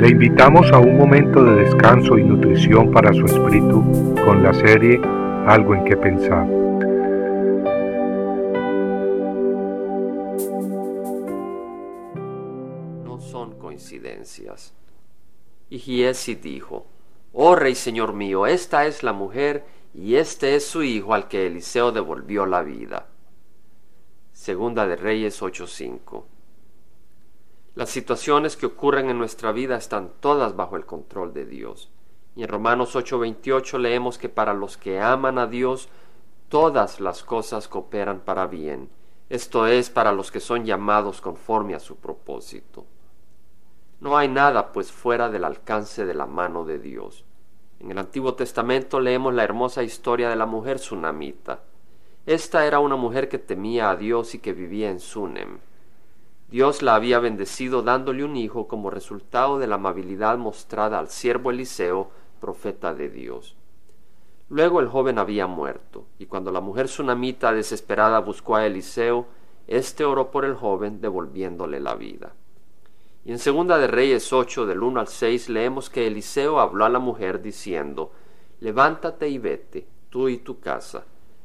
Le invitamos a un momento de descanso y nutrición para su espíritu con la serie Algo en que pensar. No son coincidencias. Y Giesi dijo, Oh Rey Señor mío, esta es la mujer y este es su hijo al que Eliseo devolvió la vida. Segunda de Reyes 8:5 las situaciones que ocurren en nuestra vida están todas bajo el control de Dios. Y en Romanos 8:28 leemos que para los que aman a Dios, todas las cosas cooperan para bien. Esto es para los que son llamados conforme a su propósito. No hay nada pues fuera del alcance de la mano de Dios. En el Antiguo Testamento leemos la hermosa historia de la mujer sunamita. Esta era una mujer que temía a Dios y que vivía en Sunem. Dios la había bendecido dándole un hijo como resultado de la amabilidad mostrada al siervo Eliseo, profeta de Dios. Luego el joven había muerto, y cuando la mujer sunamita desesperada buscó a Eliseo, éste oró por el joven devolviéndole la vida. Y en segunda de Reyes 8 del 1 al 6 leemos que Eliseo habló a la mujer diciendo, Levántate y vete, tú y tu casa,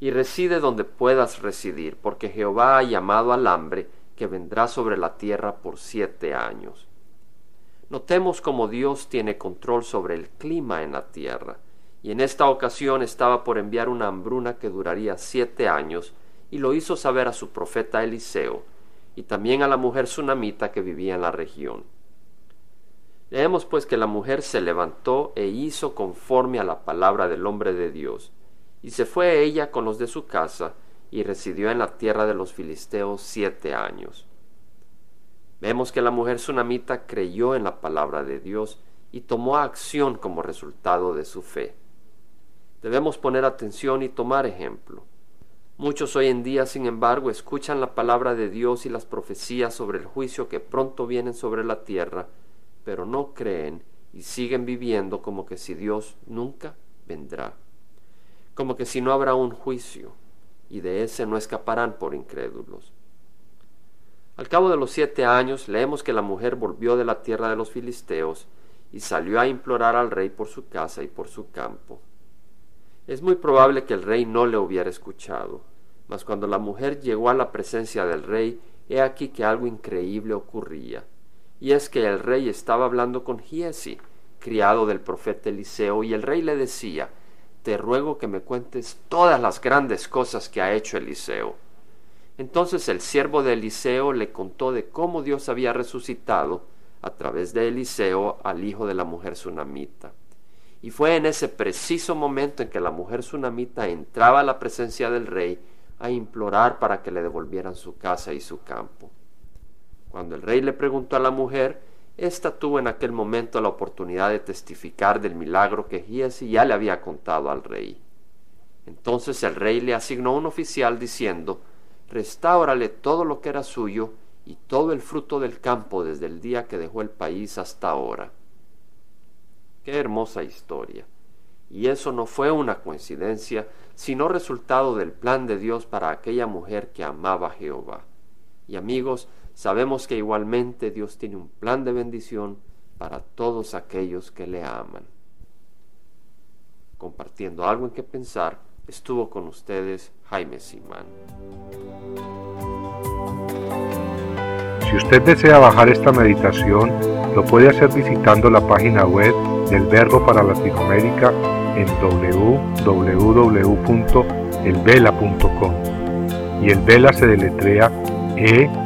y reside donde puedas residir, porque Jehová ha llamado al hambre que vendrá sobre la tierra por siete años. Notemos cómo Dios tiene control sobre el clima en la tierra, y en esta ocasión estaba por enviar una hambruna que duraría siete años, y lo hizo saber a su profeta Eliseo, y también a la mujer sunamita que vivía en la región. Leemos pues que la mujer se levantó e hizo conforme a la palabra del hombre de Dios, y se fue ella con los de su casa, y residió en la tierra de los filisteos siete años. Vemos que la mujer sunamita creyó en la palabra de Dios y tomó acción como resultado de su fe. Debemos poner atención y tomar ejemplo. Muchos hoy en día, sin embargo, escuchan la palabra de Dios y las profecías sobre el juicio que pronto vienen sobre la tierra, pero no creen y siguen viviendo como que si Dios nunca vendrá, como que si no habrá un juicio, y de ese no escaparán por incrédulos. Al cabo de los siete años leemos que la mujer volvió de la tierra de los filisteos y salió a implorar al rey por su casa y por su campo. Es muy probable que el rey no le hubiera escuchado, mas cuando la mujer llegó a la presencia del rey, he aquí que algo increíble ocurría, y es que el rey estaba hablando con Giesi, criado del profeta Eliseo, y el rey le decía, te ruego que me cuentes todas las grandes cosas que ha hecho Eliseo. Entonces el siervo de Eliseo le contó de cómo Dios había resucitado a través de Eliseo al hijo de la mujer sunamita. Y fue en ese preciso momento en que la mujer sunamita entraba a la presencia del rey a implorar para que le devolvieran su casa y su campo. Cuando el rey le preguntó a la mujer esta tuvo en aquel momento la oportunidad de testificar del milagro que Giesi ya le había contado al rey. Entonces el rey le asignó un oficial diciendo, Restáurale todo lo que era suyo y todo el fruto del campo desde el día que dejó el país hasta ahora. Qué hermosa historia. Y eso no fue una coincidencia, sino resultado del plan de Dios para aquella mujer que amaba a Jehová. Y amigos, sabemos que igualmente Dios tiene un plan de bendición para todos aquellos que le aman. Compartiendo algo en que pensar, estuvo con ustedes Jaime Simán. Si usted desea bajar esta meditación, lo puede hacer visitando la página web del Verbo para Latinoamérica en www.elvela.com. Y el Vela se deletrea E